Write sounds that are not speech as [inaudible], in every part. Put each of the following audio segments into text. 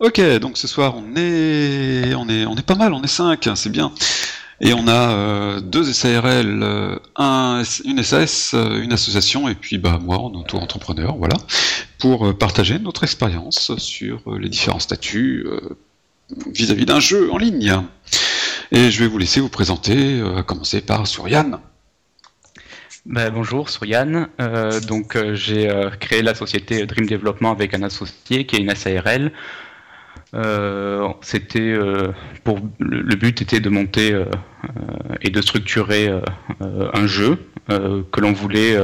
Ok, donc ce soir on est, on est, on est pas mal, on est 5, c'est bien. Et on a euh, deux SARL, euh, un, une SAS, euh, une association, et puis bah moi en auto-entrepreneur, voilà, pour partager notre expérience sur les différents statuts vis-à-vis d'un jeu en ligne. Et je vais vous laisser vous présenter, à commencer par Suriane. Ben, bonjour, Suriane. donc j'ai créé la société Dream Development avec un associé qui est une SARL. Euh, c'était euh, pour le, but était de monter euh, et de structurer un jeu que l'on voulait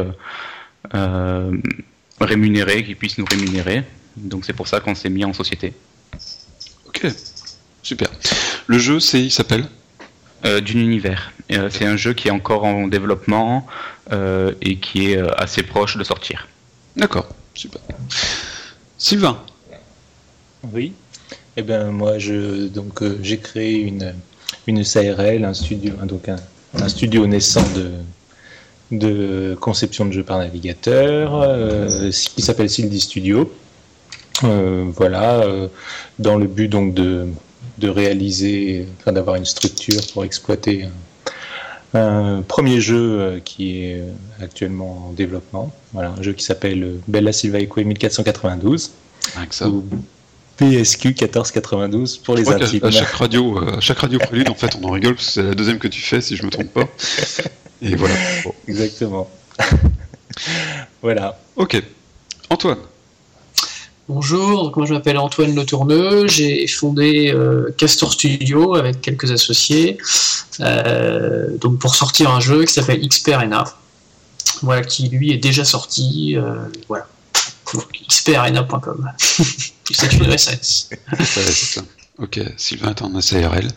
rémunérer, qui puisse nous rémunérer. Donc c'est pour ça qu'on s'est mis en société. Ok, super. Le jeu, c'est, il s'appelle? D'une univers. c'est un jeu qui est encore en développement et qui est assez proche de sortir. D'accord, super. Sylvain? Oui. Eh bien, moi, je, donc, euh, j'ai créé une, une SARL, un studio, donc un, studio naissant de, de conception de jeux par navigateur, euh, qui s'appelle Sildi Studio. Euh, voilà, dans le but donc de, de réaliser, enfin, d'avoir une structure pour exploiter un, premier jeu qui est actuellement en développement. Voilà, un jeu qui s'appelle Bella Silva Equa 1492. Avec ça. PSQ 1492 pour les intimes. À, chaque radio, euh, à chaque radio prélude, en fait, on en rigole parce que c'est la deuxième que tu fais, si je me trompe pas. Et voilà. [laughs] Exactement. [laughs] voilà. Ok. Antoine. Bonjour, donc moi je m'appelle Antoine Le Tourneux, j'ai fondé euh, Castor Studio avec quelques associés, euh, donc pour sortir un jeu qui s'appelle XPRNA, voilà, qui lui est déjà sorti, voilà, xprna.com. [laughs] C'est une ESS. Ok, Sylvain est en SARL.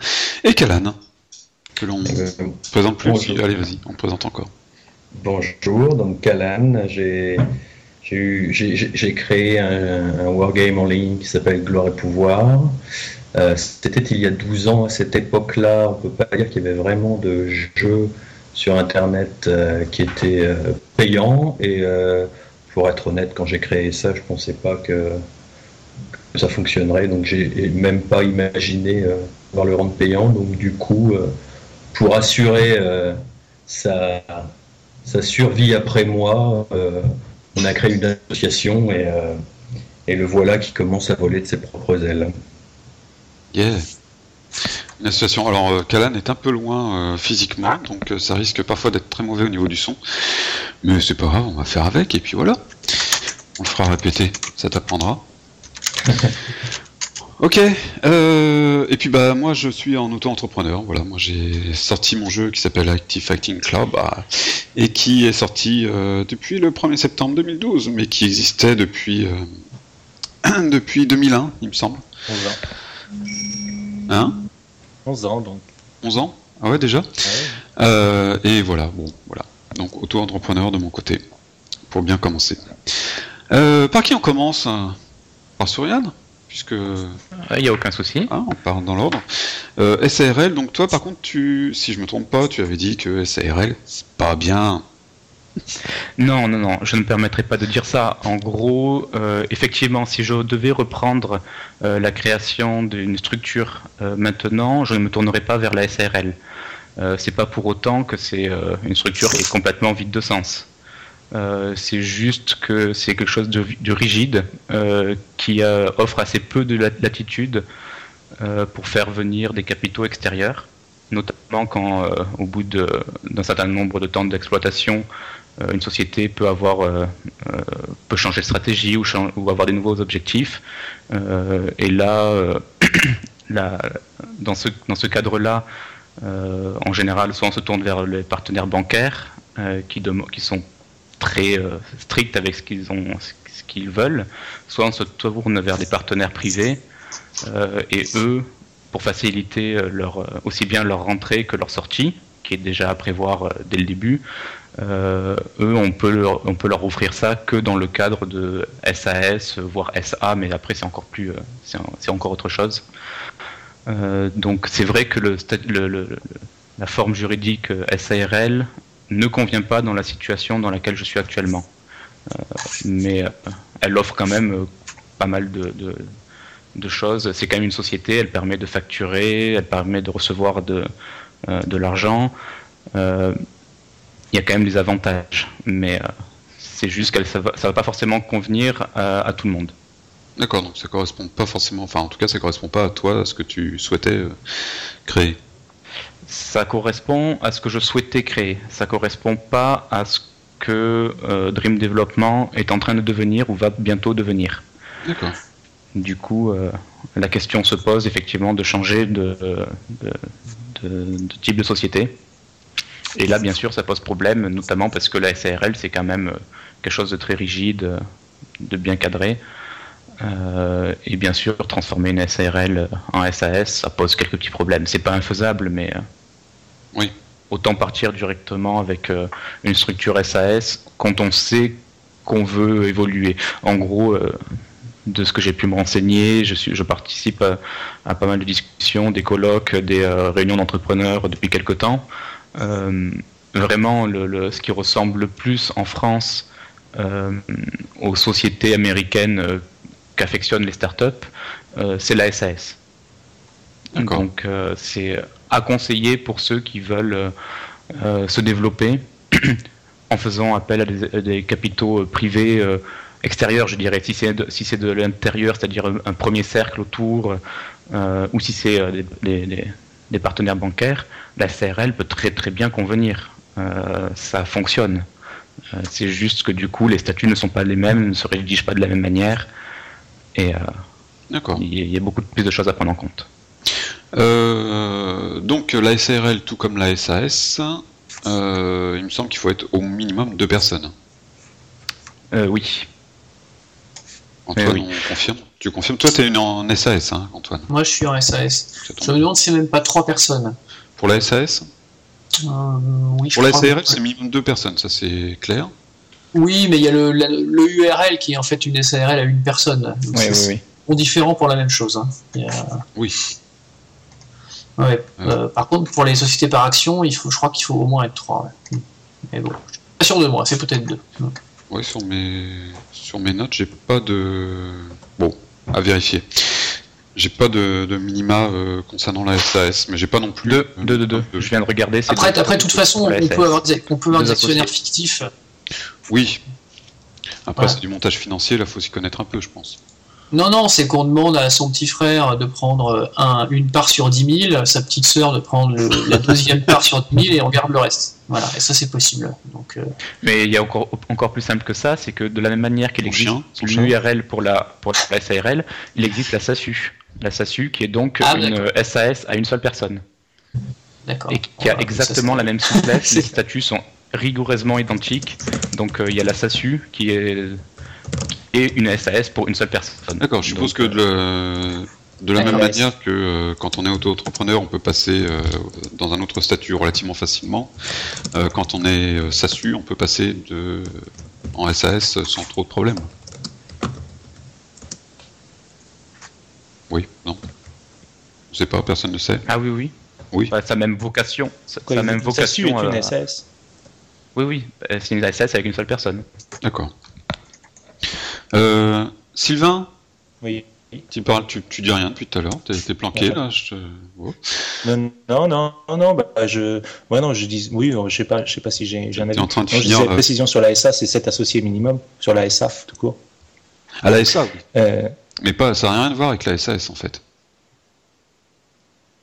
Et Calan, que l'on euh, présente plus. Allez, vas-y, on présente encore. Bonjour, donc Calan, j'ai j'ai créé un, wargame en ligne qui s'appelle Gloire et Pouvoir. Euh, c'était il y a 12 ans. À cette époque-là, on ne peut pas dire qu'il y avait vraiment de jeux sur Internet euh, qui étaient payants. Et pour être honnête, quand j'ai créé ça, je ne pensais pas que ça fonctionnerait. Donc j'ai même pas imaginé euh, voir le rendre payant. Donc du coup, euh, pour assurer euh, sa, survie après moi, on a créé une association et, et, le voilà qui commence à voler de ses propres ailes. Yeah. Une association. Alors, Calan est un peu loin physiquement, donc ça risque parfois d'être très mauvais au niveau du son. Mais c'est pas grave, on va faire avec, et puis voilà. On le fera répéter, ça t'apprendra. [laughs] ok. Euh, et puis bah moi je suis en auto-entrepreneur. Voilà, moi j'ai sorti mon jeu qui s'appelle Active Fighting Club bah, et qui est sorti euh, depuis le 1er septembre 2012, mais qui existait depuis euh, [clears throat] depuis 2001, il me semble. 11 ans. Hein? 11 ans donc. 11 ans? Ah ouais déjà? et voilà, bon voilà. Donc auto-entrepreneur de mon côté pour bien commencer. par qui on commence? Par Suriane puisque il n'y a aucun souci. Ah, on part dans l'ordre. Euh, SARL, donc toi par contre, tu, si je me trompe pas, tu avais dit que SARL, c'est pas bien. Non, non, non, je ne permettrai pas de dire ça. En gros, euh, effectivement, si je devais reprendre euh, la création d'une structure maintenant, je ne me tournerai pas vers la SARL. c'est pas pour autant que c'est une structure qui est complètement vide de sens. Euh, c'est juste que c'est quelque chose de, rigide euh, qui euh, offre assez peu de latitude pour faire venir des capitaux extérieurs, notamment quand au bout d'un certain nombre de temps d'exploitation, une société peut avoir peut changer de stratégie ou, avoir des nouveaux objectifs. et là, [clears throat] dans ce, cadre-là, en général, soit on se tourne vers les partenaires bancaires qui sont très euh, strict avec ce qu'ils ont, ce qu'ils veulent, soit on se tourne vers des partenaires privés euh, et eux, pour faciliter euh, leur, aussi bien leur rentrée que leur sortie, qui est déjà à prévoir dès le début, eux, on peut, leur, on peut leur offrir ça que dans le cadre de SAS, voire SA, mais après c'est encore plus, c'est encore autre chose. donc c'est vrai que la forme juridique SARL ne convient pas dans la situation dans laquelle je suis actuellement. Euh, mais euh, elle offre quand même euh, pas mal de, choses. C'est quand même une société, elle permet de facturer, elle permet de recevoir de, l'argent. Il y a quand même des avantages, mais c'est juste que ça ne va, pas forcément convenir à, tout le monde. D'accord, donc ça correspond pas forcément, enfin en tout cas ça correspond pas à toi, à ce que tu souhaitais créer. Ça correspond à ce que je souhaitais créer. Ça correspond pas à ce que euh, Dream Development est en train de devenir ou va bientôt devenir. D'accord. Du coup, euh, la question se pose effectivement de changer de, type de société. Et là, bien sûr, ça pose problème, notamment parce que la SARL, c'est quand même euh, quelque chose de très rigide, de bien cadré. et bien sûr, transformer une SARL en SAS, ça pose quelques petits problèmes. C'est pas infaisable, mais oui autant partir directement avec euh, une structure SAS quand on sait qu'on veut évoluer. En gros, euh, de ce que j'ai pu me renseigner, je, suis, je participe à, pas mal de discussions, des colloques, des euh, réunions d'entrepreneurs depuis quelque temps. vraiment, le, ce qui ressemble le plus en France aux sociétés américaines qu'affectionnent les startups, c'est la SAS. Donc c'est à conseiller pour ceux qui veulent euh, euh, se développer [clears throat] en faisant appel à des, capitaux euh, privés extérieurs, je dirais. Si c'est de, si c'est de l'intérieur, c'est-à-dire un, premier cercle autour, ou si c'est des, partenaires bancaires, la CRL peut très très bien convenir. ça fonctionne. c'est juste que du coup, les statuts ne sont pas les mêmes, ne se rédigent pas de la même manière, et il y, a beaucoup plus de choses à prendre en compte. Euh, donc la SARL, tout comme la SAS, euh, il me semble qu'il faut être au minimum deux personnes. Euh, oui. Antoine, confirme? Tu confirmes? Toi, tu es en SAS, hein, Antoine Moi, je suis en SAS. Je me demande si c'est même pas trois personnes. Pour la SAS Oui, Pour la SARL, c'est minimum deux personnes, ça c'est clair? Oui, mais il y a le, URL qui est en fait une SARL à une personne. oui, oui, oui. différent pour la même chose. Hein. Oui. Euh, par contre, pour les sociétés par action, il faut, je crois qu'il faut au moins être trois. Mais bon, je suis pas sûr de moi, c'est peut-être deux. Oui, sur mes, sur mes notes, j'ai pas de. Bon, à vérifier. J'ai pas de, minima euh, concernant la SAS, mais j'ai pas non plus. Deux, deux, deux, deux. Je viens de regarder. Après, après, de toute façon, on peut, avoir des, on peut avoir des actionnaires fictifs. Oui. Après, c'est du montage financier, là, faut s'y connaître un peu, je pense. Non, non, c'est qu'on demande à son petit frère de prendre un, une part sur 10 000, sa petite sœur de prendre la deuxième part sur 10 000 et on garde le reste. Voilà, et ça c'est possible. Donc, euh, Mais il y a encore, encore plus simple que ça, c'est que de la même manière qu'il existe l'URL pour la, pour la SARL, il existe la SASU. La SASU qui est donc ah, une SAS à une seule personne. D'accord. Et qui a exactement la même [laughs] souplesse, les statuts sont rigoureusement identiques. Donc euh, il y a la SASU qui est et une SAS pour une seule personne. D'accord, je suppose que de, de la même manière que euh, quand on est auto-entrepreneur, on peut passer euh, dans un autre statut relativement facilement. Euh, quand on est SASU, on peut passer de, en SAS sans trop de problèmes. Oui, non. Je sais pas, personne ne sait. Ah oui, oui. Oui. Bah, sa même vocation. Sa, même vocation. est une SAS. Oui, oui. C'est une SAS avec une seule personne. D'accord. Euh, Sylvain Oui. Tu parles, tu, tu dis rien depuis tout à l'heure, t'es, es planqué là. Oh. Non, non, non, non, bah, je, ouais, non, je dis, oui, je sais pas, je sais pas si j'ai, j'ai un avis. en train de non, finir. la euh, précision sur la SA, c'est 7 associés minimum sur la SA, tout court. À la SA. Euh... Mais pas, ça n'a rien à voir avec la SAS en fait.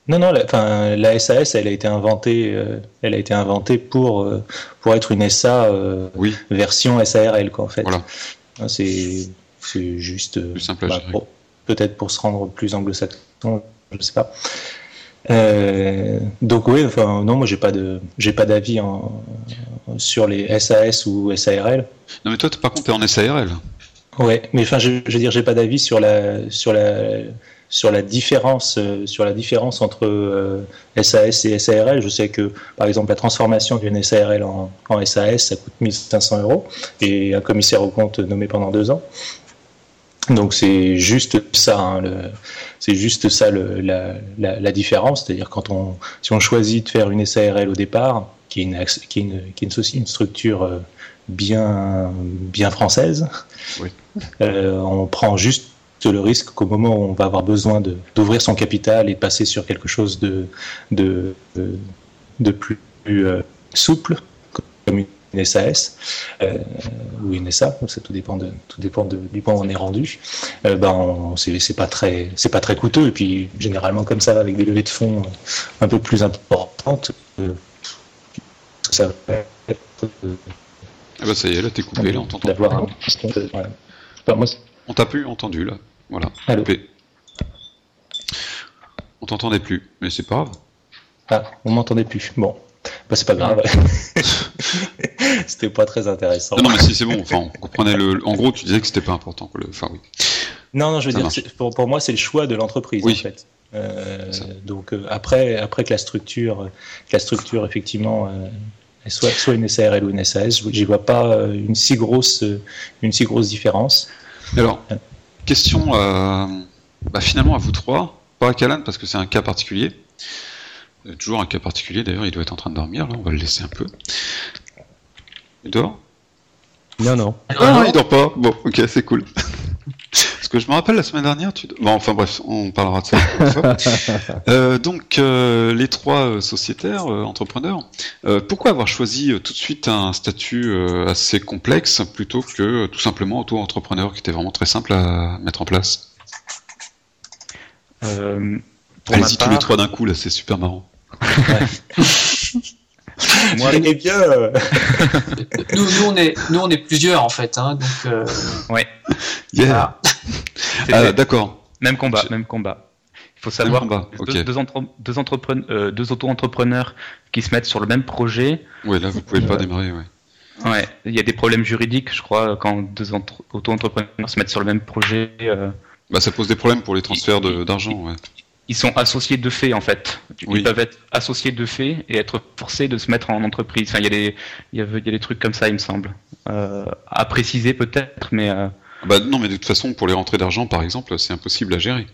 Non, non, la, la SAS, elle a été inventée, euh, elle a été inventée pour, euh, pour être une SA euh, oui. version SARL, quoi, en fait. Voilà. Hein, c'est juste plus simple bah, peut-être pour se rendre plus anglo-saxon, je sais pas. Euh, donc oui, enfin non, moi j'ai pas de j'ai pas d'avis sur les SAS ou SARL. Non mais toi par contre t'es en SARL. Ouais, mais enfin je, je veux dire j'ai pas d'avis sur la sur la sur la différence euh, sur la différence entre SAS euh, et SARL. Je sais que par exemple la transformation d'une SARL en, SAS ça coûte 1500 euros et un commissaire au compte nommé pendant deux ans. Donc c'est juste ça, hein, c'est juste ça le, la, la, différence, c'est-à-dire quand on si on choisit de faire une SARL au départ, qui est une qui est une, qui est une, une structure euh, bien bien française, oui. on prend juste le risque qu'au moment où on va avoir besoin d'ouvrir son capital et de passer sur quelque chose de, de, de, plus euh, souple, comme une SAS euh, ou une SA, ça tout dépend, de, tout dépend de, du point où on est rendu. Euh, ben c'est pas très pas très coûteux et puis généralement comme ça avec des levées de fonds un peu plus importantes, euh, ça va être, ah bah ça y est, là t'es coupé, là on t'entend. D'avoir un on t'a plus entendu là. Voilà. On t'entendait plus, mais c'est pas grave. Ah, on m'entendait plus. Bon, bah, c'est pas grave. [laughs] c'était pas très intéressant. Non, mais si c'est bon. Enfin, on comprenait le. En gros, tu disais que c'était pas important. Le... Enfin, oui. Non, non, je veux dire, pour, pour, moi, c'est le choix de l'entreprise en fait. Euh, donc euh, après, après que la structure, la structure effectivement, euh, soit, soit une SARL ou une SAS, j'y vois pas une si grosse, une si grosse différence. Alors, question euh, bah, finalement à vous trois, pas à Calan parce que c'est un cas particulier. Euh, toujours un cas particulier d'ailleurs, il doit être en train de dormir, là, on va le laisser un peu. Il dort Non, non. Ah, il dort pas Bon, ok, c'est cool. Parce que je me rappelle la semaine dernière, tu... bon, enfin bref, on parlera de ça. [laughs] euh, donc, euh, les trois sociétaires, entrepreneurs, pourquoi avoir choisi tout de suite un statut assez complexe plutôt que tout simplement auto-entrepreneur qui était vraiment très simple à mettre en place? Allez-y tous les trois d'un coup, là, c'est super marrant. [laughs] [laughs] [laughs] Moi, eh bien, euh, [laughs] nous, nous, on est, nous, on est plusieurs en fait, hein, donc. Euh... Ouais. Yeah. [laughs] Ah, d'accord. Même combat, même combat. Il faut savoir deux, deux, euh, deux auto-entrepreneurs qui se mettent sur le même projet. Ouais, là, vous pouvez pas démarrer, ouais. Ouais, il y a des problèmes juridiques, je crois, quand deux auto-entrepreneurs se mettent sur le même projet. Euh. Bah, ça pose des problèmes pour les transferts d'argent, ouais ils sont associés de fait en fait. Ils peuvent être associés de fait et être forcés de se mettre en entreprise. Enfin, il y a des, il y a, des trucs comme ça, il me semble. Euh, à préciser peut-être, mais. Euh... Bah non, mais de toute façon, pour les rentrées d'argent, par exemple, c'est impossible à gérer.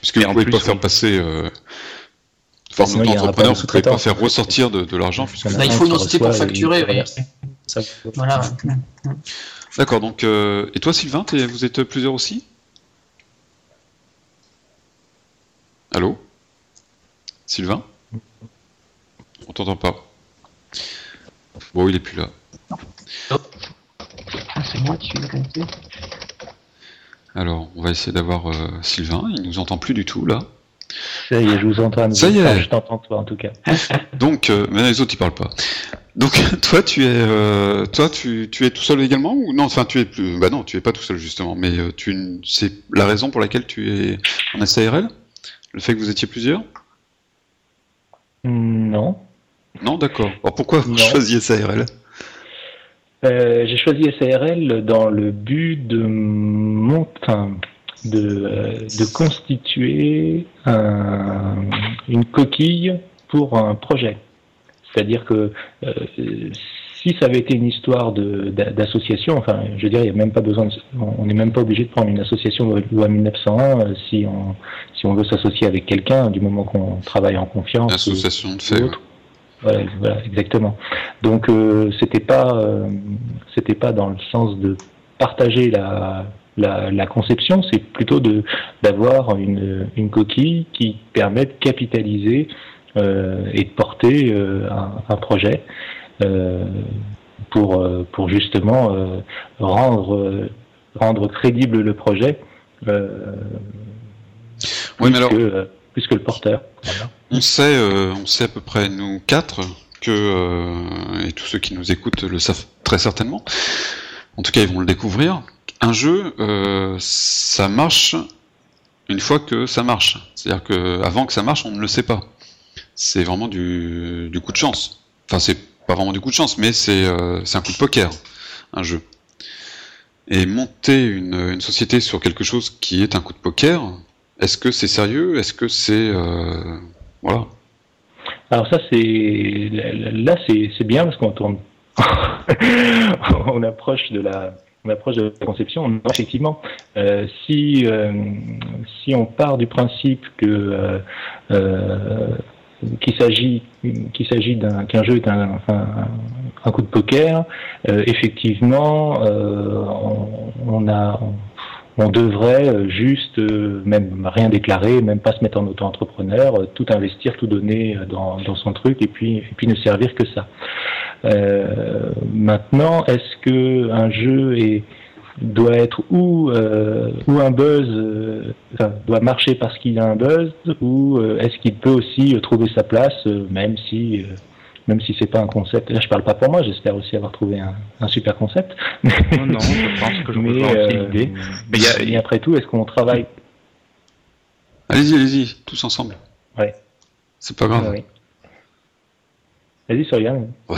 Puisque vous ne pouvez pas faire passer. Euh... Enfin, en entrepreneur, vous ne pouvez pas faire ressortir de, de l'argent. il faut une entité pour facturer. Voilà. D'accord. Donc, euh... et toi, Sylvain, vous êtes plusieurs aussi? Allô? Sylvain? On t'entend pas. Bon, il est plus là. Ah, c'est moi qui suis Alors, on va essayer d'avoir euh, Sylvain. Il nous entend plus du tout là. Ça y est, je vous entends. Ça y est. je t'entends toi en tout cas. [laughs] Donc, euh, mais les autres ils parlent pas. Donc, [laughs] toi, tu es, euh, toi, tu, tu, es tout seul également ou? Non Enfin, tu es plus. Bah non, tu es pas tout seul justement. Mais tu, c'est la raison pour laquelle tu es en SARL le fait que vous étiez plusieurs? Non. Non, d'accord. Alors pourquoi vous choisissiez SARL euh, J'ai choisi SARL dans le but de monter, de, euh, de, constituer une coquille pour un projet. C'est-à-dire que euh, si ça avait été une histoire d'association, enfin, je veux dire, il n'y a même pas besoin, on n'est même pas obligé de prendre une association loi 1901 euh, si on si on veut s'associer avec quelqu'un, du moment qu'on travaille en confiance. Association de fait. Voilà, exactement. Donc euh, c'était pas euh, c'était pas dans le sens de partager la la, conception, c'est plutôt de d'avoir une, une coquille qui permet de capitaliser euh, et de porter un, un, projet. Euh, pour, euh, pour justement euh, rendre, rendre crédible le projet. oui, mais alors, plus que le porteur. On sait, on sait à peu près nous quatre que et tous ceux qui nous écoutent le savent très certainement. En tout cas, ils vont le découvrir. Un jeu, ça marche une fois que ça marche. C'est-à-dire que avant que ça marche, on ne le sait pas. C'est vraiment du, du coup de chance. Enfin, c'est pas vraiment du coup de chance, mais c'est euh, un coup de poker, un jeu. Et monter une, une, société sur quelque chose qui est un coup de poker, est-ce que c'est sérieux? Est-ce que c'est euh, voilà Alors ça c'est là c'est bien parce qu'on tourne, [laughs] on approche de la on approche de la conception. Effectivement, euh, si si on part du principe que qu'il s'agit qu'il s'agit d'un qu'un jeu est un, un, coup de poker, euh, effectivement, euh, on, a on devrait juste, même rien déclarer, même pas se mettre en auto-entrepreneur, tout investir, tout donner dans, dans, son truc et puis, et puis ne servir que ça. maintenant, est-ce que un jeu est doit être ou, euh, ou un buzz, euh, enfin, doit marcher parce qu'il a un buzz, ou euh, est-ce qu'il peut aussi trouver sa place, même si même si c'est pas un concept. Là, je parle pas pour moi. J'espère aussi avoir trouvé un, un super concept. Non, non, je pense que je mais, aussi l'idée. Mais, y a, et après tout, est-ce qu'on travaille? Allez-y, allez-y, tous ensemble. Ouais. C'est pas grave. Ouais, Vas-y, Sorian. Oh.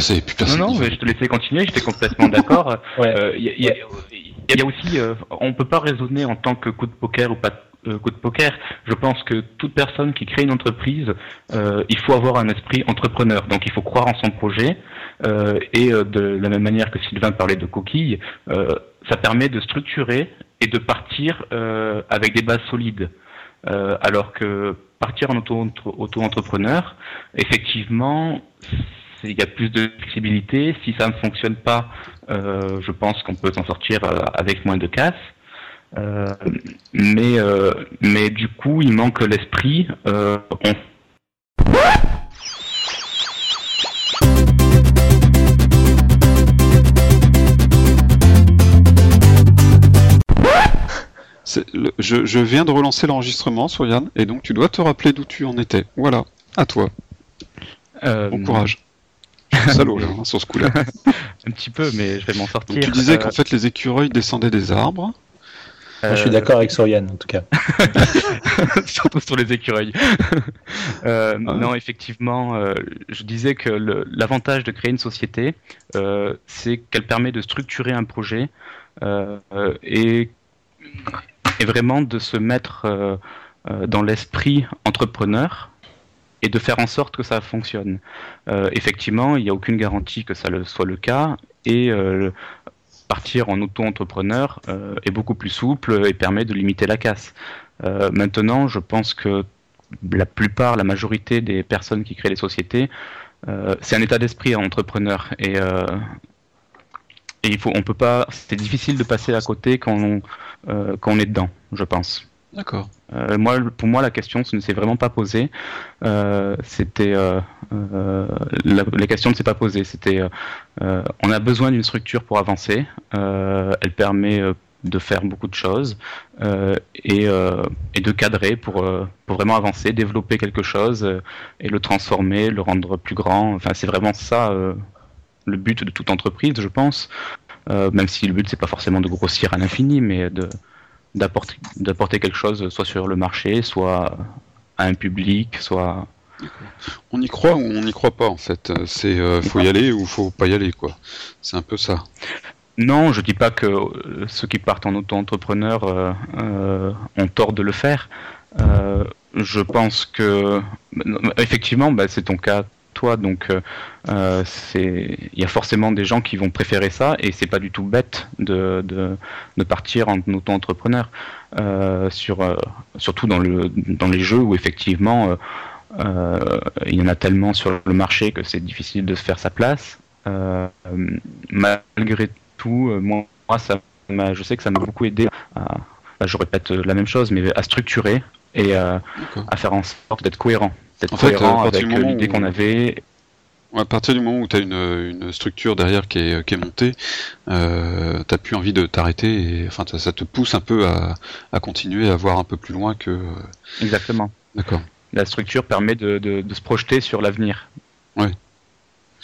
Non, non, mais je te laissais continuer. J'étais complètement d'accord. ouais. y a, y a, il y a aussi, euh, on peut pas raisonner en tant que coup de poker ou pas euh, coup de poker. Je pense que toute personne qui crée une entreprise, euh, il faut avoir un esprit entrepreneur. Donc il faut croire en son projet. Euh, et de la même manière que Sylvain parlait de coquilles, ça permet de structurer et de partir avec des bases solides. alors que partir en auto-entrepreneur, effectivement, il y a plus de flexibilité. Si ça ne fonctionne pas, euh, je pense qu'on peut s'en sortir euh, avec moins de casse. Euh, mais, mais du coup, il manque l'esprit. je, je, viens de relancer l'enregistrement, Yann, et donc tu dois te rappeler d'où tu en étais. Voilà, à toi. bon courage. [laughs] salaud là, [laughs] hein, sur ce coup-là. un petit peu, mais je vais m'en sortir. tu disais qu'en euh, fait les écureuils descendaient des arbres. je suis d'accord avec Sorian en tout cas. [laughs] Surtout sur les écureuils. Euh, ah. Non, effectivement, euh, je disais que l'avantage de créer une société, c'est qu'elle permet de structurer un projet et, et, vraiment de se mettre dans l'esprit entrepreneur et de faire en sorte que ça fonctionne. Euh, effectivement, il n'y a aucune garantie que ça le, soit le cas et euh, partir en auto-entrepreneur euh, est beaucoup plus souple et permet de limiter la casse. maintenant, je pense que la plupart, la majorité des personnes qui créent les sociétés, c'est un état d'esprit entrepreneur et il faut, on peut pas, c'est difficile de passer à côté quand on est dedans, je pense. D'accord. Euh, moi, pour moi, la question ne s'est vraiment pas posée. Euh, c'était euh, la, question ne s'est pas posée. C'était on a besoin d'une structure pour avancer. elle permet de faire beaucoup de choses et, et, de cadrer pour, pour vraiment avancer, développer quelque chose et le transformer, le rendre plus grand. Enfin, c'est vraiment ça le but de toute entreprise, je pense. même si le but c'est pas forcément de grossir à l'infini, mais de d'apporter quelque chose, soit sur le marché, soit à un public, soit. On y croit ou on n'y croit pas en fait. C'est euh, faut y aller ou faut pas y aller quoi. C'est un peu ça. Non, je dis pas que euh, ceux qui partent en auto-entrepreneur euh, ont tort de le faire. je pense que effectivement, bah, c'est ton cas toi. Donc, euh, euh, il y a forcément des gens qui vont préférer ça, et c'est pas du tout bête de, de, partir en auto-entrepreneur. Euh, sur, surtout dans, le, dans les jeux où effectivement il y en a tellement sur le marché que c'est difficile de se faire sa place. malgré tout, moi, ça je sais que ça m'a beaucoup aidé à, bah, je répète la même chose, mais à structurer et à faire en sorte d'être cohérent en fait, avec l'idée qu'on avait. À partir du moment où tu as une, une, structure derrière qui est, qui est montée, euh, tu plus envie de t'arrêter et enfin ça, te pousse un peu à, à, continuer à voir un peu plus loin que. Euh, Exactement. D'accord. La structure permet de, de, de se projeter sur l'avenir. Oui.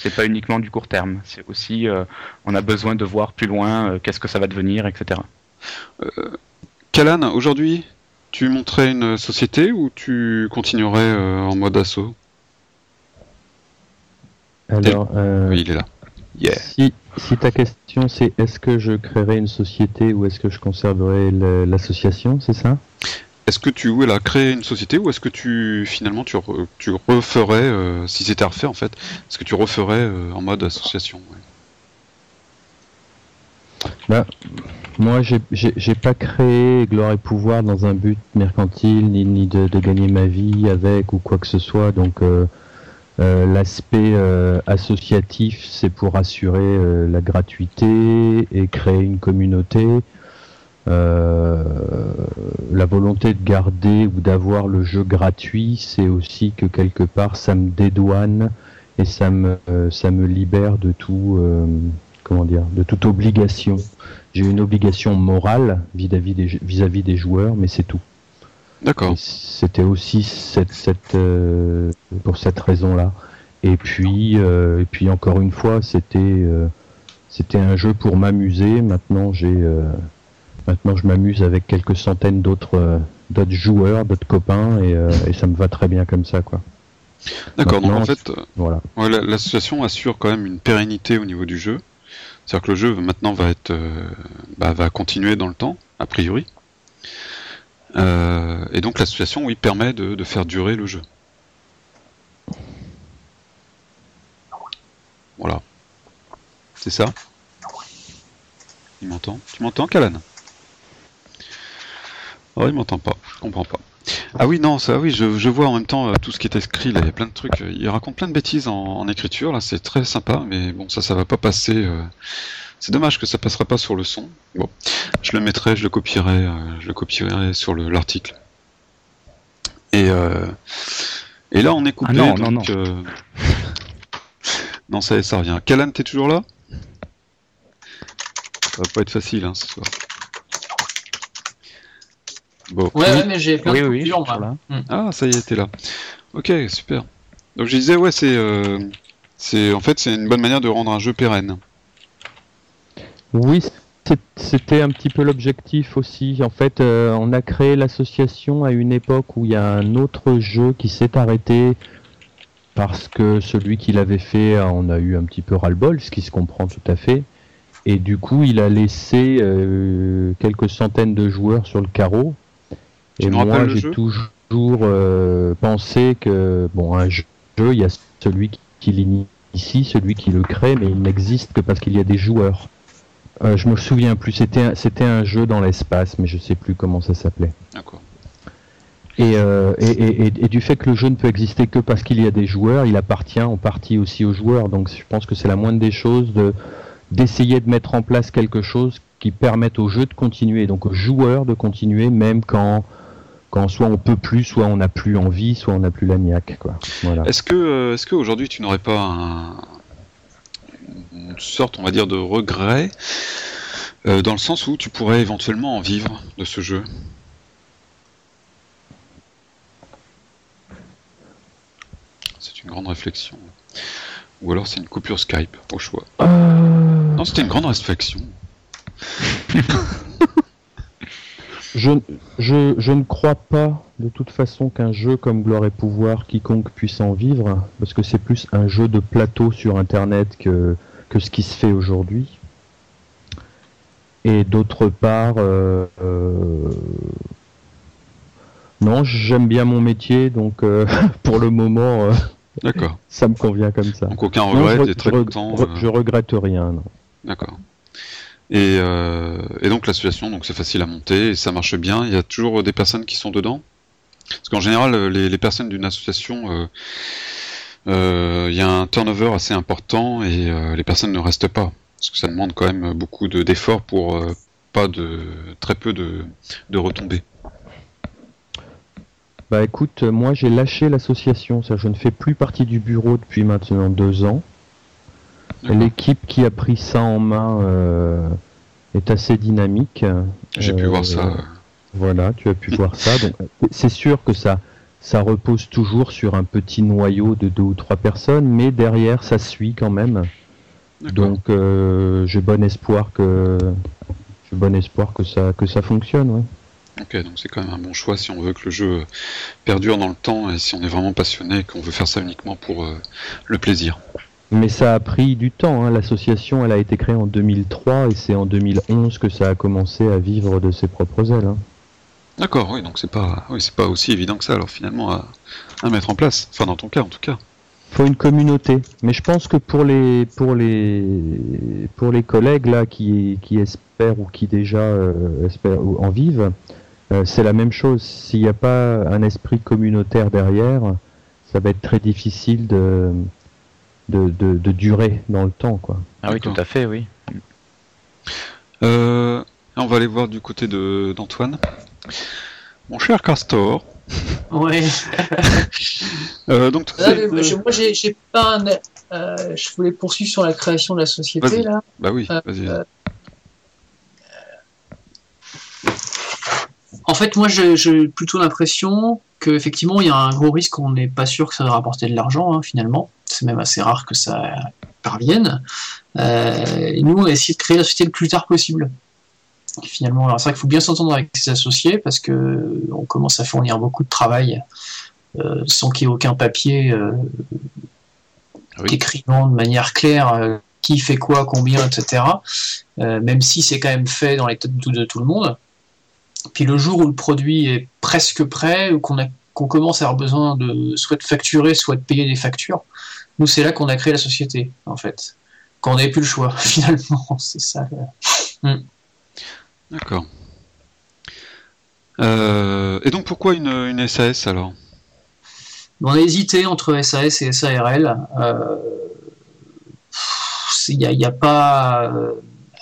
C'est pas uniquement du court terme, c'est aussi euh, on a besoin de voir plus loin, euh, qu'est-ce que ça va devenir, etc. Euh, Kalan, aujourd'hui, tu monterais une société ou tu continuerais euh, en mode assaut? Alors, euh, oui, il est là. Si, ta question c'est est-ce que je créerais une société ou est-ce que je conserverais l'association, c'est ça? Est-ce que tu voilà, créer une société ou est-ce que tu finalement tu, tu referais, euh, si c'était à refaire en fait, est-ce que tu referais en mode association bah, moi, j'ai pas créé Gloire et Pouvoir dans un but mercantile, ni, ni de, gagner ma vie avec ou quoi que ce soit. Donc, euh, euh, l'aspect euh, associatif, c'est pour assurer la gratuité et créer une communauté. La volonté de garder ou d'avoir le jeu gratuit, c'est aussi que quelque part ça me dédouane et ça me ça me libère de tout comment dire de toute obligation. J'ai une obligation morale vis-à-vis des joueurs, mais c'est tout. D'accord. C'était aussi cette, cette, euh, pour cette raison-là. Et puis, euh, et puis encore une fois, c'était, euh, c'était un jeu pour m'amuser. Maintenant, j'ai, maintenant, je m'amuse avec quelques centaines d'autres, d'autres joueurs, d'autres copains, et, et ça me va très bien comme ça, quoi. D'accord. Donc en fait, Voilà. l'association assure quand même une pérennité au niveau du jeu. C'est-à-dire que le jeu maintenant va être, euh, bah, va continuer dans le temps, a priori. Euh, et donc l'association, oui, permet de, de faire durer le jeu. Voilà. C'est ça? Il m'entend? Tu m'entends, Kalan Oh, il m'entend pas. Je comprends pas. Ah oui, non, ça, oui, je, je vois en même temps euh, tout ce qui est écrit. Là, il y a plein de trucs. euh, Il raconte plein de bêtises en, en écriture. Là, c'est très sympa, mais bon, ça, ça va pas passer. euh, C'est dommage que ça passera pas sur le son. Bon, je le mettrai, je le copierai, euh, je le copierai sur le- l'article. Et euh, et là, on est coupé. Ah non, non, donc, non. euh, [laughs] non, ça, ça revient. Kalan, t'es toujours là? Ça va pas être facile, hein, ce soir. Bon. Ouais, ouais, mais j'ai plein Oui, de oui, moi. là. Ah, ça y est, t'es là. Ok, super. Donc je disais, ouais, c'est, euh, c'est, en fait, c'est une bonne manière de rendre un jeu pérenne. Oui, c'était un petit peu l'objectif aussi. En fait, euh, on a créé l'association à une époque où il y a un autre jeu qui s'est arrêté parce que celui qui l'avait fait en a eu un petit peu ras-le-bol, ce qui se comprend tout à fait. Et du coup, il a laissé euh, quelques centaines de joueurs sur le carreau. Et moi, j'ai toujours euh, pensé que, bon, un jeu, il y a celui qui, l'initie, celui qui le crée, mais il n'existe que parce qu'il y a des joueurs. Euh, je me souviens plus, c'était un, c'était un jeu dans l'espace, mais je sais plus comment ça s'appelait. D'accord. Et, euh, et, et, et- et du fait que le jeu ne peut exister que parce qu'il y a des joueurs, il appartient en partie aussi aux joueurs. Donc je pense que c'est la moindre des choses de d'essayer de mettre en place quelque chose qui permette au jeu de continuer, donc aux joueurs de continuer, même quand quand soit on peut plus, soit on n'a plus envie, soit on n'a plus la niaque, quoi. Voilà. Est-ce que, euh, est-ce qu'aujourd'hui tu n'aurais pas un, une sorte, on va dire, de regret, euh, dans le sens où tu pourrais éventuellement en vivre de ce jeu? C'est une grande réflexion. Ou alors c'est une coupure Skype, au choix. Euh, Non, c'était une grande réflexion. [laughs] Je, je, je ne crois pas de toute façon qu'un jeu comme Gloire et Pouvoir, quiconque puisse en vivre, parce que c'est plus un jeu de plateau sur Internet que, que ce qui se fait aujourd'hui. Et d'autre part, euh, euh, non, j'aime bien mon métier, donc euh, [laughs] pour le moment, D'accord. [laughs] ça me convient comme ça. Donc aucun Non, regret, je, t'es très je content. je regrette rien. Non. D'accord. Et, euh, et donc l'association, donc c'est facile à monter et ça marche bien. Il y a toujours des personnes qui sont dedans. Parce qu'en général, les, personnes d'une association, euh, euh, il y a un turnover assez important et les personnes ne restent pas. Parce que ça demande quand même beaucoup de- d'efforts pour pas de très peu de, de retombées. Bah écoute, moi j'ai lâché l'association, je ne fais plus partie du bureau depuis maintenant deux ans. L'équipe qui a pris ça en main euh, est assez dynamique. J'ai pu Euh, voir ça. Voilà, tu as pu voir ça. C'est sûr que ça, ça repose toujours sur un petit noyau de deux ou trois personnes, mais derrière ça suit quand même. Donc euh, j'ai bon espoir que j'ai bon espoir que ça que ça fonctionne. Ouais. Ok, donc c'est quand même un bon choix si on veut que le jeu perdure dans le temps et si on est vraiment passionné et qu'on veut faire ça uniquement pour euh, le plaisir. Mais ça a pris du temps. hein. L'association, elle a été créée en 2003 et c'est en 2011 que ça a commencé à vivre de ses propres ailes. hein. D'accord, oui, donc c'est pas, oui, c'est pas aussi évident que ça, alors finalement, à, à mettre en place. Enfin, dans ton cas, en tout cas. faut une communauté. Mais je pense que pour les pour les pour les collègues là qui qui espèrent ou qui déjà euh, espèrent ou en vivent, euh, c'est la même chose. S'il n'y a pas un esprit communautaire derrière, ça va être très difficile de de, de, de durer dans le temps quoi. Ah oui, tout à fait, oui. Euh, on va aller voir du côté de d'Antoine. Mon cher Castor. Ouais. [laughs] Euh, donc, Ah, mais moi, j'ai- moi, j'ai j'ai pas un. euh, je voulais poursuivre sur la création de la société Vas-y. là. bah oui, Euh, vas-y. euh, En fait, moi, j'ai j'ai plutôt l'impression qu'effectivement, il y a un gros risque qu'on n'est pas sûr que ça va rapporter de l'argent, hein, finalement. C'est même assez rare que ça parvienne. Euh, et nous, on a essayé de créer la société le plus tard possible. Et finalement, alors c'est vrai qu'il faut bien s'entendre avec ses associés parce que on commence à fournir beaucoup de travail euh, sans qu'il y ait aucun papier euh, Oui. décrivant de manière claire euh, qui fait quoi, combien, etc. Euh, même si c'est quand même fait dans les têtes de tout le monde. Puis le jour où le produit est presque prêt, ou qu'on commence à avoir besoin de soit de facturer, soit de payer des factures, nous c'est là qu'on a créé la société, en fait. Quand on n'avait plus le choix, [laughs] finalement, c'est ça. le- D'accord. Euh, et donc pourquoi une, une SAS alors? On a hésité entre SAS et SARL. Euh, Il n'y a, pas. euh,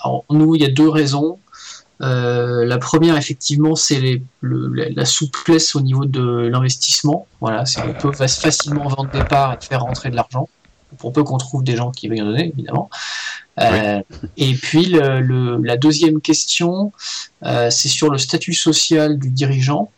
alors, nous, il y a deux raisons. Euh, la première, effectivement, c'est les- le- la, souplesse au niveau de l'investissement. Voilà, c'est on peut fa- facilement vendre des parts et faire rentrer de l'argent, pour peu qu'on trouve des gens qui veulent y en donner, évidemment. Euh, Et puis le- le- la deuxième question, euh, c'est sur le statut social du dirigeant.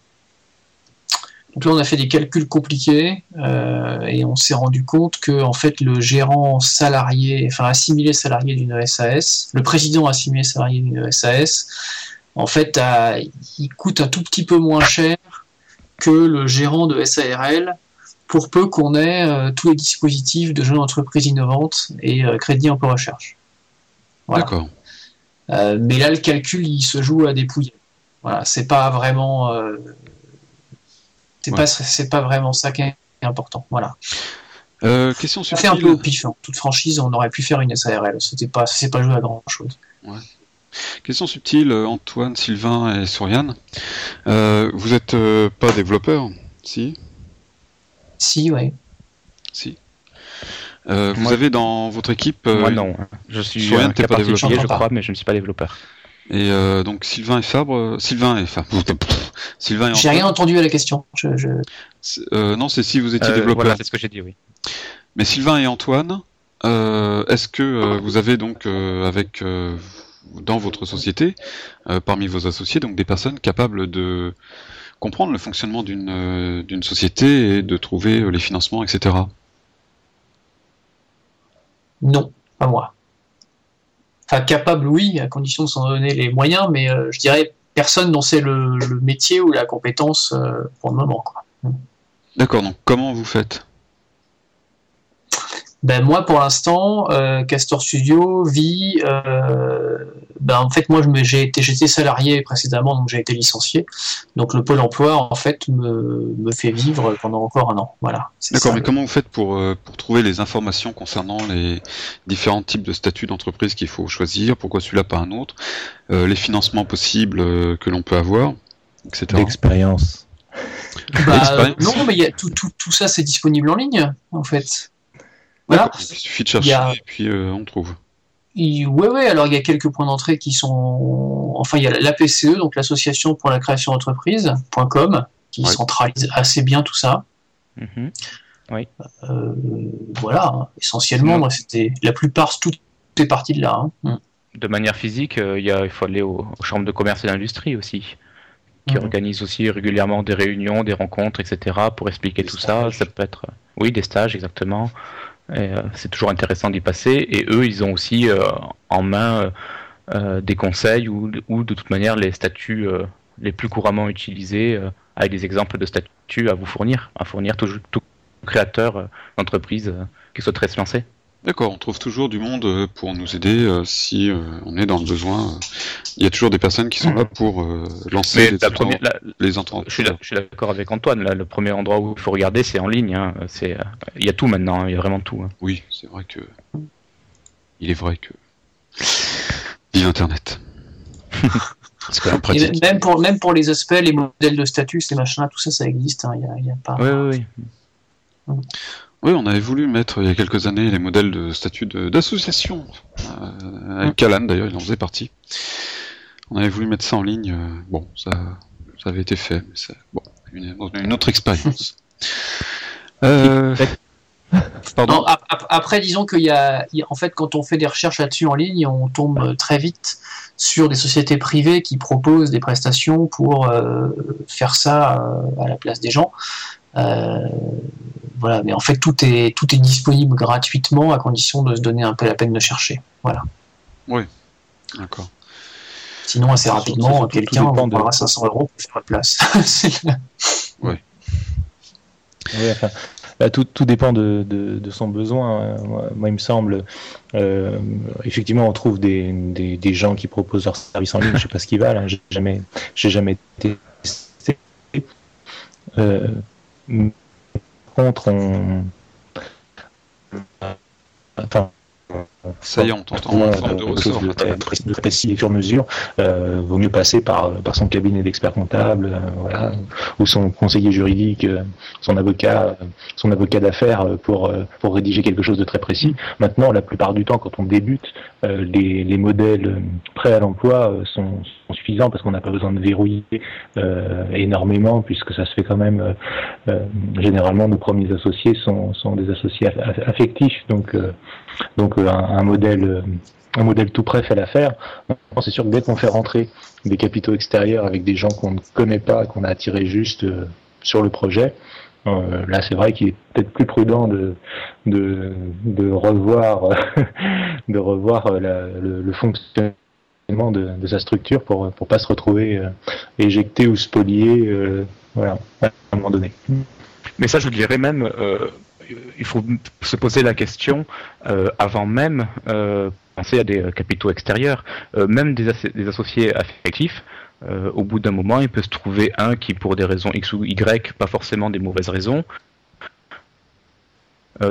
Donc là, on a fait des calculs compliqués euh, et on s'est rendu compte que en fait le gérant salarié, enfin assimilé salarié d'une SAS, le président assimilé salarié d'une SAS, en fait, a- il coûte un tout petit peu moins cher que le gérant de SARL pour peu qu'on ait euh, tous les dispositifs de jeunes entreprises innovantes et euh, crédit emploi recherche. Voilà. D'accord. Euh, mais là, le calcul, il se joue à dépouiller. Voilà, c'est pas vraiment, c'est Ouais. pas, c'est pas vraiment ça qui est important. Voilà. Euh, question Ça fait un peu au pif. hein. Toute franchise, on aurait pu faire une SARL. C'était pas, c'est pas joué à grand chose. Question subtile, euh, Antoine, Sylvain et Soriane. Euh, vous êtes euh, pas développeur Si? Si, ouais. Si. Euh, vous avez dans votre équipe euh, Moi non, je suis Sur un pas particulier, développeur. je crois, mais je ne suis pas développeur. Et euh, donc Sylvain et Fabre, euh, Sylvain et Fabre, [laughs] Sylvain et J'ai Antoine. rien entendu à la question. Je, je- C'est- euh, non, c'est si vous étiez Euh, développeur. voilà, c'est ce que j'ai dit, oui. Mais Sylvain et Antoine, euh, est-ce que euh, vous avez donc euh, avec euh, dans votre société, euh, parmi vos associés, donc des personnes capables de comprendre le fonctionnement d'une euh, d'une société et de trouver euh, les financements, etc. Non, pas moi. Capable, oui, à condition de s'en donner les moyens, mais euh, je dirais personne dont c'est le, métier ou la compétence euh, pour le moment. D'accord. Donc comment vous faites? Ben moi, pour l'instant, euh, Castor Studio vit. euh, ben en fait, moi, je me- j'ai été, j'étais salarié précédemment, donc j'ai été licencié. Donc le pôle emploi, en fait, me, me fait vivre pendant encore un an. Voilà. D'accord. Mais comment vous faites pour euh, pour trouver les informations concernant les différents types de statuts d'entreprise qu'il faut choisir? Pourquoi celui-là pas un autre? Euh, Les financements possibles euh, que l'on peut avoir, etc. D'expérience. Bah, L'expérience. non, mais il y a tout, tout, tout ça, c'est disponible en ligne, en fait. Voilà. Il suffit de chercher a- et puis euh, on trouve. Oui, ouais, alors il y a quelques points d'entrée qui sont. Enfin, il y a l'APCE, donc l'Association pour la création d'entreprise.com, qui Ouais. centralise assez bien tout ça. Mhm. Euh, voilà, hein. essentiellement, moi, c'était. La plupart, tout est parti de là. hein. Mm. De manière physique, euh, il y a, il faut aller aux, aux chambres de commerce et d'industrie aussi, qui Mhm. organisent aussi régulièrement des réunions, des rencontres, etc. pour expliquer Des tout ça. stages. Ça peut être, oui, des stages exactement. Euh, c'est toujours intéressant d'y passer. Et eux, ils ont aussi euh, en main euh, des conseils ou, de toute manière les statuts les plus couramment utilisés, avec des exemples de statuts à vous fournir, à fournir tout, tout créateur d'entreprise qui souhaiterait se lancer. D'accord, on trouve toujours du monde euh, pour nous aider euh, si euh, on est dans le besoin. Il y a toujours des personnes qui sont là pour euh, lancer Mais les, la auto- première, la- les entrants. Je suis, d'ac- je suis d'accord avec Antoine. Là, le premier endroit où il faut regarder, c'est en ligne. hein. C'est, euh, il y a tout maintenant. hein. Il y a vraiment tout. hein. Oui, c'est vrai que. Il est vrai que. Vive Internet. [laughs] c'est quand même Et pratique. même pour, même pour les aspects, les modèles de statut, ces machins-là, tout ça, ça existe. hein. Il y a, y a pas. Oui, oui, oui. Oui, on avait voulu mettre il y a quelques années les modèles de statut d'association. Euh, avec Calan d'ailleurs, il en faisait partie. On avait voulu mettre ça en ligne. euh, bon, ça, ça avait été fait, mais c'est bon, une, une autre expérience. [laughs] Euh, Pardon. Non, ap- ap- après, disons qu'il y a, il y a- en fait, quand on fait des recherches là-dessus en ligne, on tombe très vite sur des sociétés privées qui proposent des prestations pour euh, faire ça euh, à la place des gens. Euh, voilà, mais en fait, tout est tout est disponible gratuitement à condition de se donner un peu la peine de chercher. Voilà. D'accord. Sinon, assez rapidement, quelqu'un vous de- parlera 500 euros pour faire la place. [laughs] Oui, enfin, bah, tout, tout dépend de, de, de son besoin. hein. Moi, il me semble, euh, effectivement, on trouve des, des, des gens qui proposent leurs services en ligne. Je sais pas ce qu'ils valent. Hein. J'ai jamais, j'ai jamais testé. Euh, contre, on, enfin, Ça y est, on t'entend en forme de quelque ressort. très précis- et sur mesure, euh, vaut mieux passer par, par son cabinet d'expert comptable, euh, voilà, ou son conseiller juridique, euh, son avocat, euh, son avocat d'affaires euh, pour, euh, pour rédiger quelque chose de très précis. Maintenant, la plupart du temps, quand on débute, euh, les, les modèles euh, prêts à l'emploi euh, sont, sont suffisants parce qu'on n'a pas besoin de verrouiller euh, énormément puisque ça se fait quand même. euh, euh, généralement, nos premiers associés sont, sont des associés aff- aff- affectifs, donc euh, donc euh, un, un modèle euh, un modèle tout prêt fait l'affaire. C'est sûr que dès qu'on fait rentrer des capitaux extérieurs avec des gens qu'on ne connaît pas, qu'on a attirés juste euh, sur le projet, euh, là c'est vrai qu'il est peut-être plus prudent de de, revoir de revoir [laughs] le, fonctionnement de, sa structure pour pour pas se retrouver éjecté ou spolié à un moment donné. Mais ça, je dirais même, il faut se poser la question euh, avant même euh, penser à des euh, capitaux extérieurs, même des, asso- des associés affectifs. au bout d'un moment, il peut se trouver un qui, pour des raisons X ou Y, pas forcément des mauvaises raisons,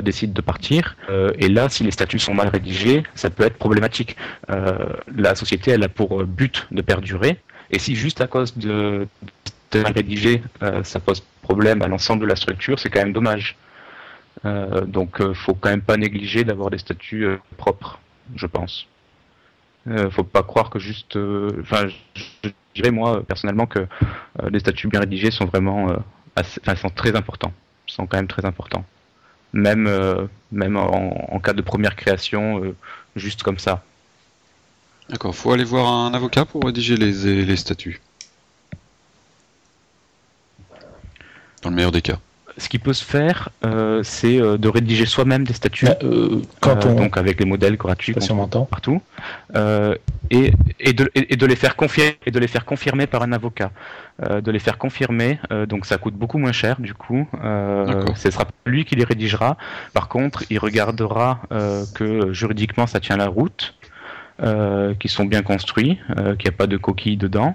décide de partir. Et là, si les statuts sont mal rédigés, ça peut être problématique. La société, elle a pour but de perdurer. Et si juste à cause de, de mal rédigé, ça pose problème à l'ensemble de la structure, c'est quand même dommage. Euh, donc, euh, faut quand même pas négliger d'avoir des statuts euh, propres, je pense. Euh, faut pas croire que juste, enfin, je, dirais moi personnellement que les statuts bien rédigés sont vraiment, assez- sont très importants, sont quand même très importants. Même, même en, en cas de première création, juste comme ça. D'accord, faut aller voir un avocat pour rédiger les, les statuts. Dans le meilleur des cas. Ce qui peut se faire, euh, c'est euh, de rédiger soi-même des statuts. Euh, quand Euh, on donc avec les modèles gratuits qu'on m'entend. partout euh, et, et, de, et, et de les faire confier et de les faire confirmer par un avocat Euh, de les faire confirmer euh, donc ça coûte beaucoup moins cher du coup euh, ce sera lui qui les rédigera par contre il regardera euh, que juridiquement ça tient la route euh, qu'ils sont bien construits euh, qu'il n'y a pas de coquilles dedans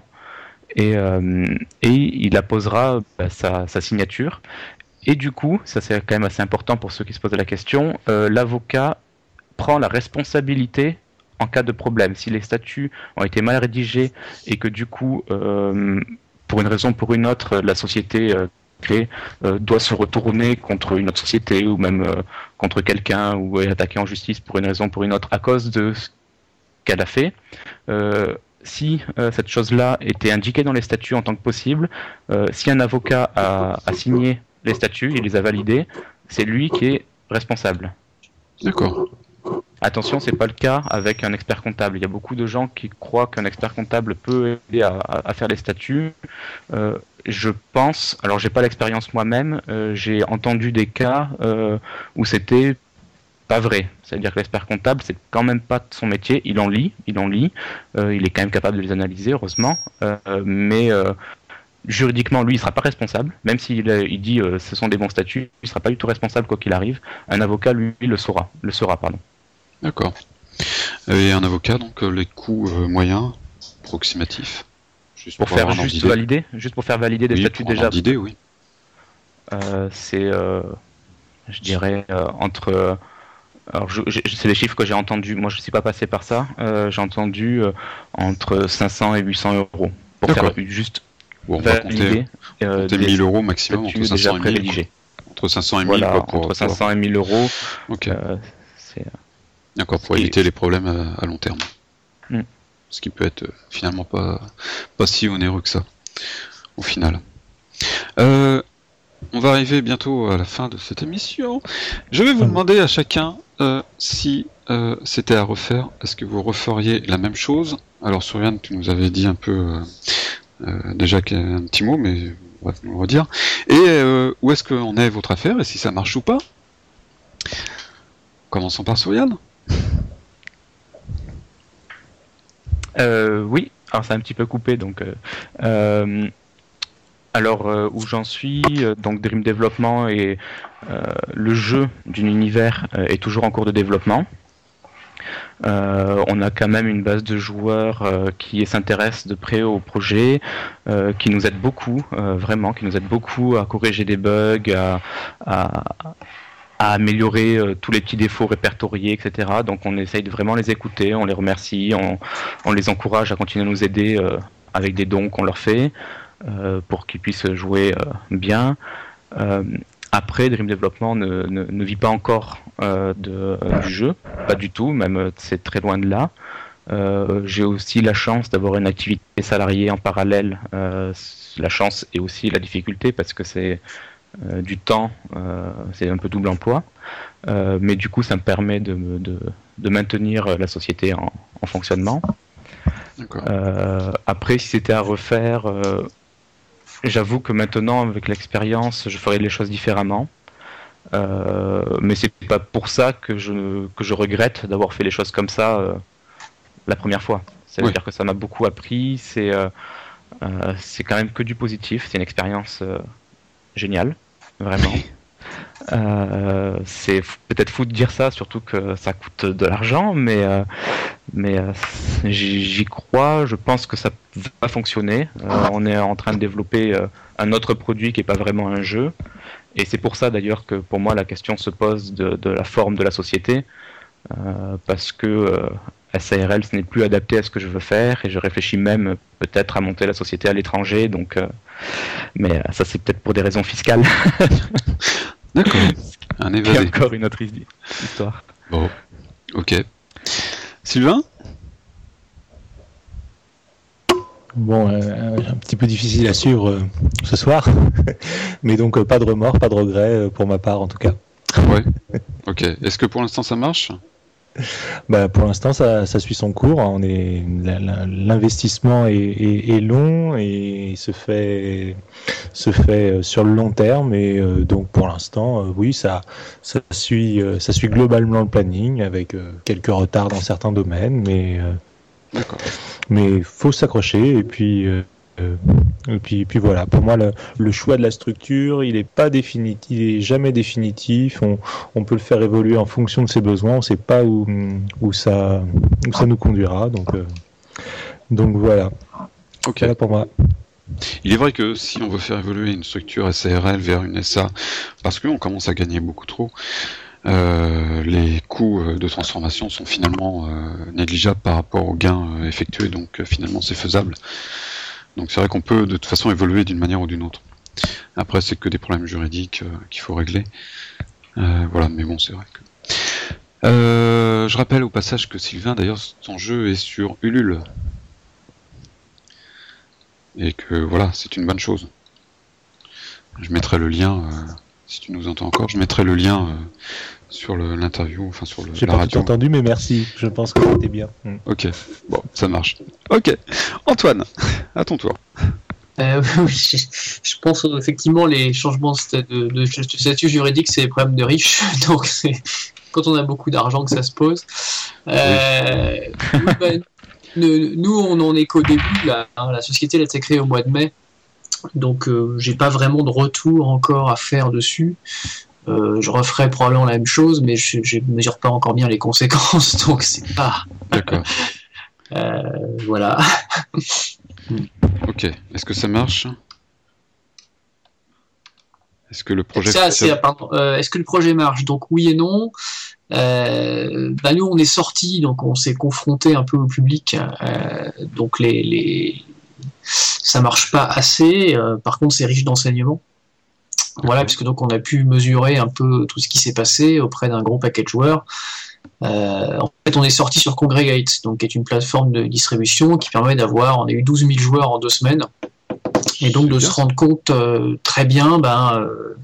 et, euh, et il apposera bah, sa, sa signature et du coup, ça c'est quand même assez important pour ceux qui se posent la question, euh, l'avocat prend la responsabilité en cas de problème. Si les statuts ont été mal rédigés et que du coup, euh, pour une raison ou pour une autre, la société euh, créée doit se retourner contre une autre société ou même contre quelqu'un ou est attaquée en justice pour une raison ou pour une autre à cause de ce qu'elle a fait, si cette chose-là était indiquée dans les statuts en tant que possible, si un avocat a signé les statuts, il les a validés, c'est lui qui est responsable. D'accord. Attention, c'est pas le cas avec un expert comptable. Il y a beaucoup de gens qui croient qu'un expert comptable peut aider à, faire les statuts. Euh, je pense, alors j'ai pas l'expérience moi-même, euh, j'ai entendu des cas euh, où c'était pas vrai. C'est-à-dire que l'expert comptable, c'est quand même pas son métier. Il en lit, il en lit, il est quand même capable de les analyser, heureusement. Mais juridiquement, lui, il sera pas responsable. Même s'il il dit euh, ce sont des bons statuts, il sera pas du tout responsable quoi qu'il arrive. Un avocat, lui, le saura, le saura, pardon. D'accord. Et un avocat, donc euh, les coûts euh, moyens, approximatifs. Juste Pour faire un ordre juste valider, juste pour faire valider des Oui, statuts pour déjà, d'idée, oui. euh, c'est, je dirais, entre. alors, je, je- c'est les chiffres que j'ai entendus. Moi, je ne suis pas passé par ça. J'ai entendu entre 500 et 800 euros pour faire juste Bon, on va compter, euh, compter des 1000 euros maximum, entre déjà 500 et 1000. pré-rédigés. Entre 500 et 1000, Voilà, quoi, pour, entre pour- 500 et 1000 euros. ok. euh, c'est- D'accord, pour éviter les problèmes à, à long terme. ce qui peut être euh, finalement pas, pas si onéreux que ça, au final. Euh, on va arriver bientôt à la fin de cette émission. Je vais vous demander à chacun si c'était à refaire, est-ce que vous referiez la même chose? Alors, Suriane, tu nous avais dit un peu déjà un petit mot, mais on va dire. Et où est-ce qu'on est votre affaire et si ça marche ou pas? Commençons par Suriane. Euh, oui, alors c'est un petit peu coupé, donc. Euh, euh, alors où j'en suis, donc Dream Development et le jeu d'une univers est toujours en cours de développement. On a quand même une base de joueurs qui s'intéressent de près au projet, qui nous aide beaucoup, vraiment, qui nous aide beaucoup à corriger des bugs, à, améliorer euh, tous les petits défauts répertoriés, etc. Donc on essaye de vraiment les écouter, on les remercie, on, les encourage à continuer à nous aider euh, avec des dons qu'on leur fait euh, pour qu'ils puissent jouer bien. Après, Dream Development ne, ne, vit pas encore de, du jeu, pas du tout, même c'est très loin de là. J'ai aussi la chance d'avoir une activité salariée en parallèle. la chance et aussi la difficulté parce que c'est euh, du temps, euh, c'est un peu double emploi. Euh, mais du coup, ça me permet de, de, maintenir la société en, fonctionnement. après, si c'était à refaire, j'avoue que maintenant, avec l'expérience, je ferais les choses différemment. mais c'est pas pour ça que je, que je regrette d'avoir fait les choses comme ça la première fois. Ça veut dire que ça m'a beaucoup appris. C'est c'est quand même que du positif. C'est une expérience géniale vraiment. Euh, c'est peut-être fou de dire ça, surtout que ça coûte de l'argent, mais, euh, mais euh, j'y crois, je pense que ça va fonctionner. on est en train de développer un autre produit qui n'est pas vraiment un jeu, et c'est pour ça d'ailleurs que pour moi la question se pose de, de la forme de la société, parce que SARL ce n'est plus adapté à ce que je veux faire, et je réfléchis même peut-être à monter la société à l'étranger, donc mais euh, ça, c'est peut-être pour des raisons fiscales. [laughs] D'accord. Un évadé. encore une autre histoire. Bon, ok. Sylvain? Bon, euh, un petit peu difficile à suivre euh, ce soir, [laughs] mais donc pas de remords, pas de regrets pour ma part en tout cas. Ouais. Ok. Est-ce que pour l'instant ça marche? Bah, pour l'instant, ça, ça, suit son cours. On est l'investissement est, est, long et se fait se fait euh, sur le long terme. Et euh, donc pour l'instant, euh, oui, ça ça suit ça suit globalement le planning avec quelques retards dans certains domaines, mais mais faut s'accrocher. Et puis euh, et puis, puis voilà, pour moi, le, choix de la structure, il n'est pas définitif, il est jamais définitif. On, on, peut le faire évoluer en fonction de ses besoins. On ne sait pas où, où, ça, où ça nous conduira. Donc, euh, donc voilà. Ok. Voilà pour moi. Il est vrai que si on veut faire évoluer une structure SARL vers une SA, parce qu'on commence à gagner beaucoup trop, euh, les coûts de transformation sont finalement négligeables par rapport aux gains effectués, donc finalement c'est faisable. Donc c'est vrai qu'on peut de toute façon évoluer d'une manière ou d'une autre. Après, c'est que des problèmes juridiques euh, qu'il faut régler. Euh, voilà, mais bon, c'est vrai que. Euh, je rappelle au passage que Sylvain, d'ailleurs, son jeu est sur Ulule. Et que voilà, c'est une bonne chose. Je mettrai le lien, si tu nous entends encore, je mettrai le lien sur l'interview, enfin sur le, J'ai pas tout entendu, mais merci. Je pense que c'était bien. Mm. Ok, bon, ça marche. Ok, Antoine, à ton tour. Euh, [laughs] oui, je pense effectivement les changements de, statut juridique, c'est des problèmes de riches. [laughs] Donc c'est quand on a beaucoup d'argent que ça se pose. Euh, bah, [laughs] nous, on en est qu'au début. Hein, la société a été créée au mois de mai. Donc euh, j'ai pas vraiment de retour encore à faire dessus. Euh, je referai probablement la même chose, mais je ne mesure pas encore bien les conséquences, [laughs] donc c'est pas. D'accord. Euh, voilà. ok. Est-ce que ça marche? Est-ce que le projet ça, euh, Est-ce que le projet marche? Donc oui et non. Bah, nous, on est sorti, donc on s'est confronté un peu au public. donc les, les, ça marche pas assez. par contre, c'est riche d'enseignements. Voilà, puisque donc on a pu mesurer un peu tout ce qui s'est passé auprès d'un gros paquet de joueurs. Euh, en fait, on est sorti sur Congregate, donc qui est une plateforme de distribution qui permet d'avoir, on a eu 12 000 joueurs en deux semaines, et donc de se rendre compte euh, très bien, ben, euh,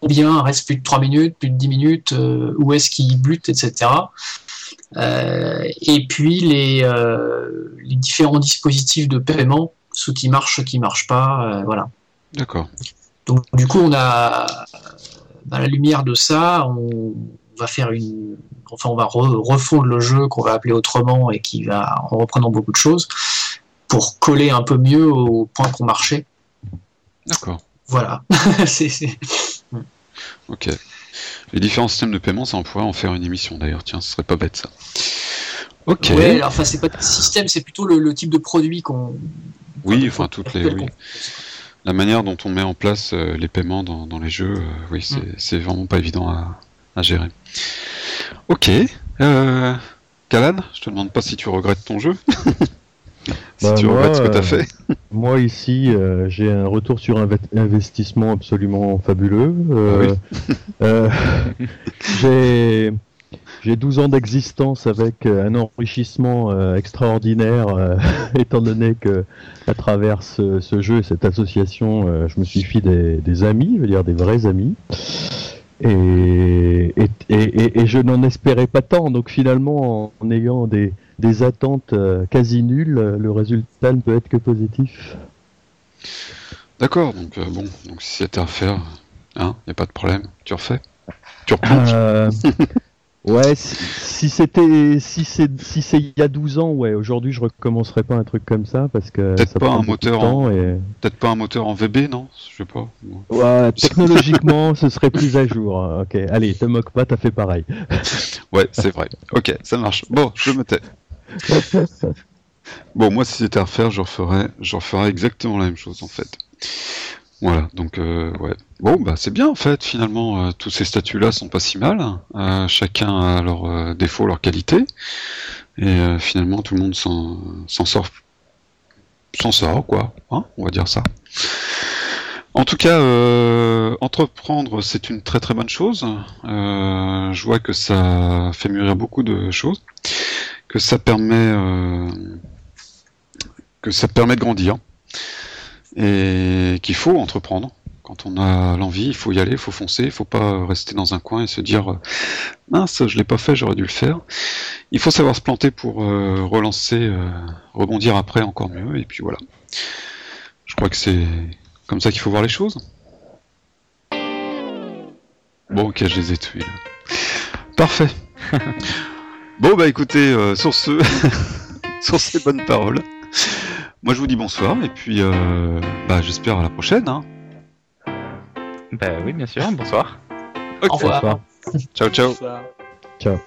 combien reste plus de 3 minutes, plus de 10 minutes, où est-ce qu'il bute, etc. Et puis les, les différents dispositifs de paiement, ceux qui marchent, ceux qui marchent pas, voilà. D'accord. Donc du coup, on a, à la lumière de ça, on va faire une, enfin, on va re- refondre le jeu qu'on va appeler autrement et qui va en reprenant beaucoup de choses pour coller un peu mieux au point qu'on marchait. D'accord. Voilà. [laughs] C'est- Ok. Les différents systèmes de paiement, ça on pourrait en faire une émission d'ailleurs. Tiens, ce serait pas bête ça. Ok. Ouais, alors, enfin, c'est pas le système, c'est plutôt le, le type de produit qu'on. oui, enfin toutes les. Oui. La manière dont on met en place euh, les paiements dans, dans les jeux, euh, oui, c'est Mm. c'est vraiment pas évident à, à gérer. Ok. Euh, Kalan, je te demande pas si tu regrettes ton jeu. [laughs] si Bah, tu moi, regrettes ce que tu euh, as fait. [laughs] Moi ici, euh, j'ai un retour sur inve- investissement absolument fabuleux. Euh, euh, [laughs] j'ai j'ai 12 ans d'existence avec euh, un enrichissement euh, extraordinaire, euh, [laughs] étant donné que à travers ce, ce jeu et cette association, je me suis fait des, des amis, je veux dire des vrais amis. Et, et, et, et- et je n'en espérais pas tant. Donc finalement, en, ayant des, des attentes quasi nulles, le résultat ne peut être que positif. D'accord, donc euh, bon, donc si c'était à refaire, hein, y a pas de problème, tu refais? Tu replonges. Euh, ouais, si, c'était si c'est si c'est il y a 12 ans, ouais, aujourd'hui je recommencerai pas un truc comme ça parce que Peut-être pas un moteur et Peut-être pas un moteur en VB, non? Je sais pas. Ouais, technologiquement ce serait plus à jour. OK, allez, te moque pas, t'as fait pareil. [laughs] Ouais, c'est vrai. Ok, ça marche. Bon, je me tais. [laughs] Bon, moi, si c'était à refaire, je referais, je referais exactement la même chose, en fait. Voilà, donc, euh, ouais. Bon, bah, c'est bien, en fait, finalement, euh, tous ces statuts-là sont pas si mal. Euh, chacun a leurs défauts, leurs qualités. Et finalement, tout le monde s'en sort, s'en sort, quoi. Hein, on va dire ça. En tout cas, entreprendre, c'est une très très bonne chose. Je vois que ça fait mûrir beaucoup de choses, que ça permet, que ça permet de grandir, et qu'il faut entreprendre. Quand on a l'envie, il faut y aller, il faut foncer, il faut pas rester dans un coin et se dire mince, je l'ai pas fait, j'aurais dû le faire. Il faut savoir se planter pour euh, relancer, euh, rebondir après encore mieux, et puis voilà. Je crois que c'est comme ça qu'il faut voir les choses. Bon, ok, je les ai tués. là. Parfait. [laughs] bon, bah écoutez, euh, sur ce, [laughs] sur ces bonnes paroles, moi, je vous dis bonsoir et puis euh, bah, j'espère à la prochaine. Hein. Bah oui, bien sûr. Bonsoir. Okay. Au revoir. Ciao, ciao. Bonsoir. Ciao.